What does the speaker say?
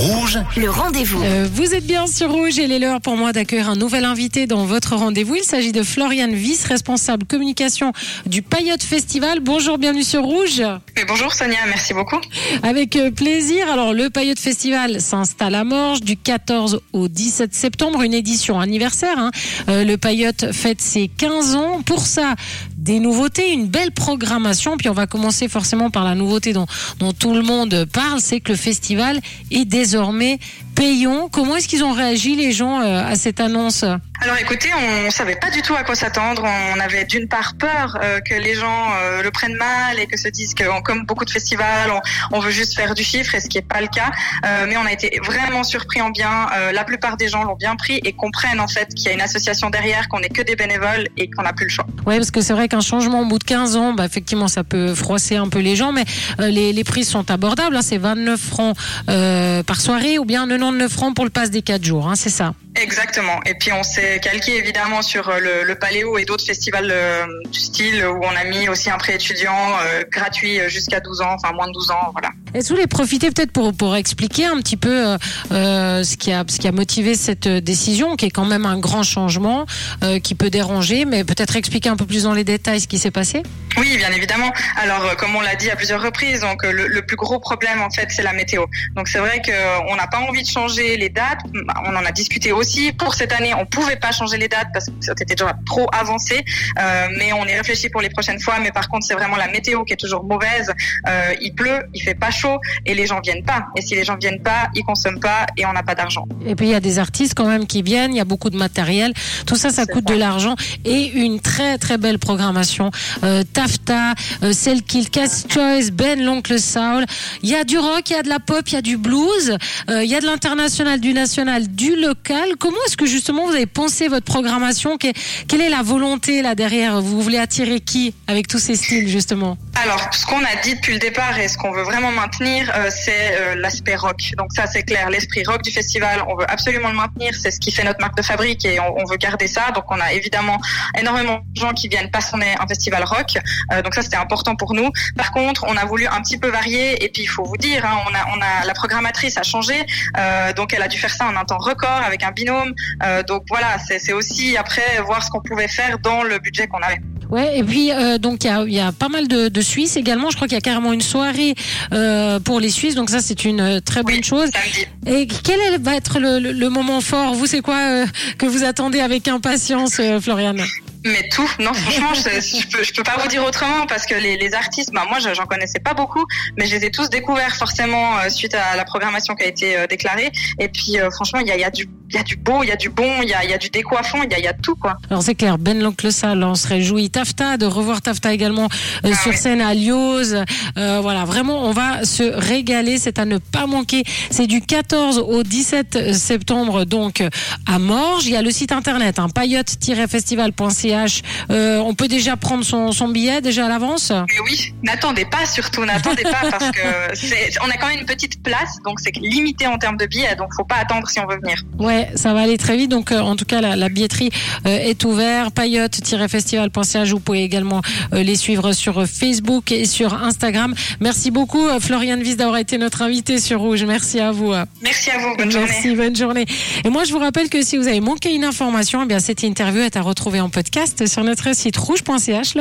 Rouge, Le rendez-vous. Euh, vous êtes bien sur Rouge et il est l'heure pour moi d'accueillir un nouvel invité dans votre rendez-vous. Il s'agit de Floriane Viss, responsable communication du Payotte Festival. Bonjour, bienvenue sur Rouge. Bonjour Sonia, merci beaucoup. Avec euh, plaisir. Alors, le Payotte Festival s'installe à Morges du 14 au 17 septembre, une édition anniversaire. hein. Euh, le Payotte fête ses 15 ans. Pour ça, des nouveautés, une belle programmation. Puis on va commencer forcément par la nouveauté dont, dont tout le monde parle, c'est que le festival est désormais payant. Comment est-ce qu'ils ont réagi les gens euh, à cette annonce Alors écoutez, on savait pas du tout à quoi s'attendre. On avait d'une part peur euh, que les gens euh, le prennent mal et que se disent que comme beaucoup de festivals, on, on veut juste faire du chiffre, et ce qui est pas le cas. Euh, mais on a été vraiment surpris en bien. La plupart des gens l'ont bien pris et comprennent en fait qu'il y a une association derrière, qu'on n'est que des bénévoles et qu'on n'a plus le choix. Ouais, parce que c'est vrai qu'un changement au bout de 15 ans, bah, effectivement, ça peut froisser un peu les gens, mais les, les prix sont abordables. Hein, c'est 29 francs par soirée ou bien 99 francs pour le pass des 4 jours. Hein, c'est ça. Exactement. Et puis on s'est calqué évidemment sur euh, le, le Paléo et d'autres festivals euh, du style où on a mis aussi un prêt étudiant euh, gratuit jusqu'à 12 ans, enfin moins de 12 ans, voilà. Est-ce que vous voulez profiter peut-être pour, pour expliquer un petit peu euh, ce, qui a, ce qui a motivé cette décision, qui est quand même un grand changement, qui peut déranger, mais peut-être expliquer un peu plus dans les détails ce qui s'est passé? Oui, bien évidemment. Alors, comme on l'a dit à plusieurs reprises, donc le, le plus gros problème en fait, c'est la météo. Donc c'est vrai qu'on n'a pas envie de changer les dates. On en a discuté aussi. Pour cette année, on pouvait pas changer les dates parce que c'était déjà trop avancé. Euh, mais on y réfléchit pour les prochaines fois. Mais par contre, c'est vraiment la météo qui est toujours mauvaise. Euh, il pleut, il fait pas chaud et les gens viennent pas. Et si les gens viennent pas, ils consomment pas et on n'a pas d'argent. Et puis il y a des artistes quand même qui viennent, il y a beaucoup de matériel, tout ça, ça coûte ça. de l'argent et une très très belle programmation. Euh, Tafta, euh, Selkill, Cast Choice, Ben l'oncle Saul. Il y a du rock, il y a de la pop, il y a du blues, euh, il y a de l'international, du national, du local. Comment est-ce que justement vous avez pensé votre programmation? Que- Quelle est la volonté là derrière? Vous voulez attirer qui avec tous ces styles justement? Alors, ce qu'on a dit depuis le départ et ce qu'on veut vraiment maintenir, euh, c'est euh, l'aspect rock. Donc ça, c'est clair, l'esprit rock du festival, on veut absolument le maintenir. C'est ce qui fait notre marque de fabrique et on, on veut garder ça. Donc on a évidemment énormément de gens qui viennent passionner un festival rock. Euh, donc ça, c'était important pour nous. Par contre, on a voulu un petit peu varier et puis il faut vous dire, hein, on a, on a la programmatrice a changé, euh, donc elle a dû faire ça en un temps record avec un binôme. Euh, donc voilà, c'est c'est aussi après voir ce qu'on pouvait faire dans le budget qu'on avait. Ouais, et puis euh, donc il y a, y a pas mal de, de Suisses également. Je crois qu'il y a carrément une soirée euh, pour les Suisses, donc ça c'est une euh, très bonne Oui, chose. samedi. Et quel va être le, le- le moment fort? Vous, c'est quoi euh, que vous attendez avec impatience, euh, Floriane? Mais tout, non, franchement, je, je peux, je peux pas vous dire autrement parce que les, les artistes, bah, moi, je- j'en connaissais pas beaucoup, mais je les ai tous découverts forcément euh, suite à la programmation qui a été déclarée. Et puis, franchement, il y a, y, a du- y a du beau, il y a du bon, il y a, il y a du décoiffant, il y a, il y a tout, quoi. Alors c'est clair, Ben l'oncle Sal, on se réjouit. Tafta, de revoir Tafta également euh, Ah sur scène à Lyoz. Euh, voilà, vraiment, on va se régaler. C'est à ne pas manquer. C'est du 14 au 17 septembre, donc à Morges. Il y a le site internet, hein, payotte-festival.ch. Euh, on peut déjà prendre son, son billet déjà à l'avance? Mais oui, n'attendez pas surtout, n'attendez pas parce que on a quand même une petite place, donc c'est limité en termes de billets, donc faut pas attendre si on veut venir. Ouais, ça va aller très vite. Donc, euh, en tout cas, la, la billetterie euh, est ouverte. Payotte-festival.ch. Vous pouvez également euh, les suivre sur Facebook et sur Instagram. Merci beaucoup, Floriane Viss, d'avoir été notre invitée sur Rouge. Merci à vous. Merci à vous, bonne journée. Merci, bonne journée. Et moi, je vous rappelle que si vous avez manqué une information, eh bien, cette interview est à retrouver en podcast sur notre site rouge.ch.